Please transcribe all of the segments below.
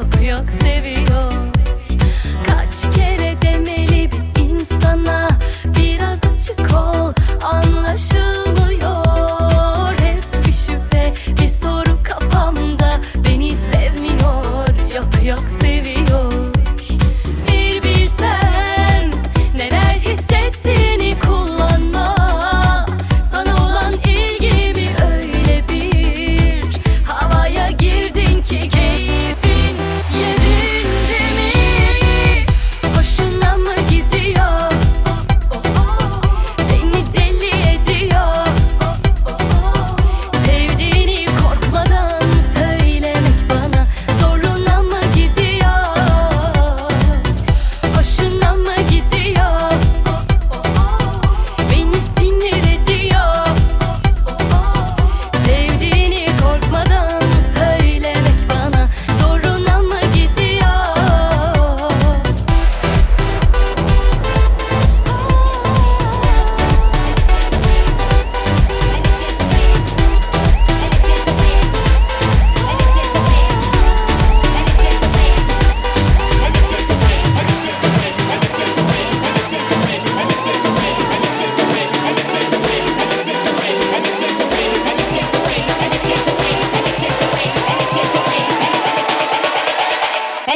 yok yok seviyorum.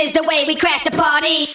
is the way we crash the party.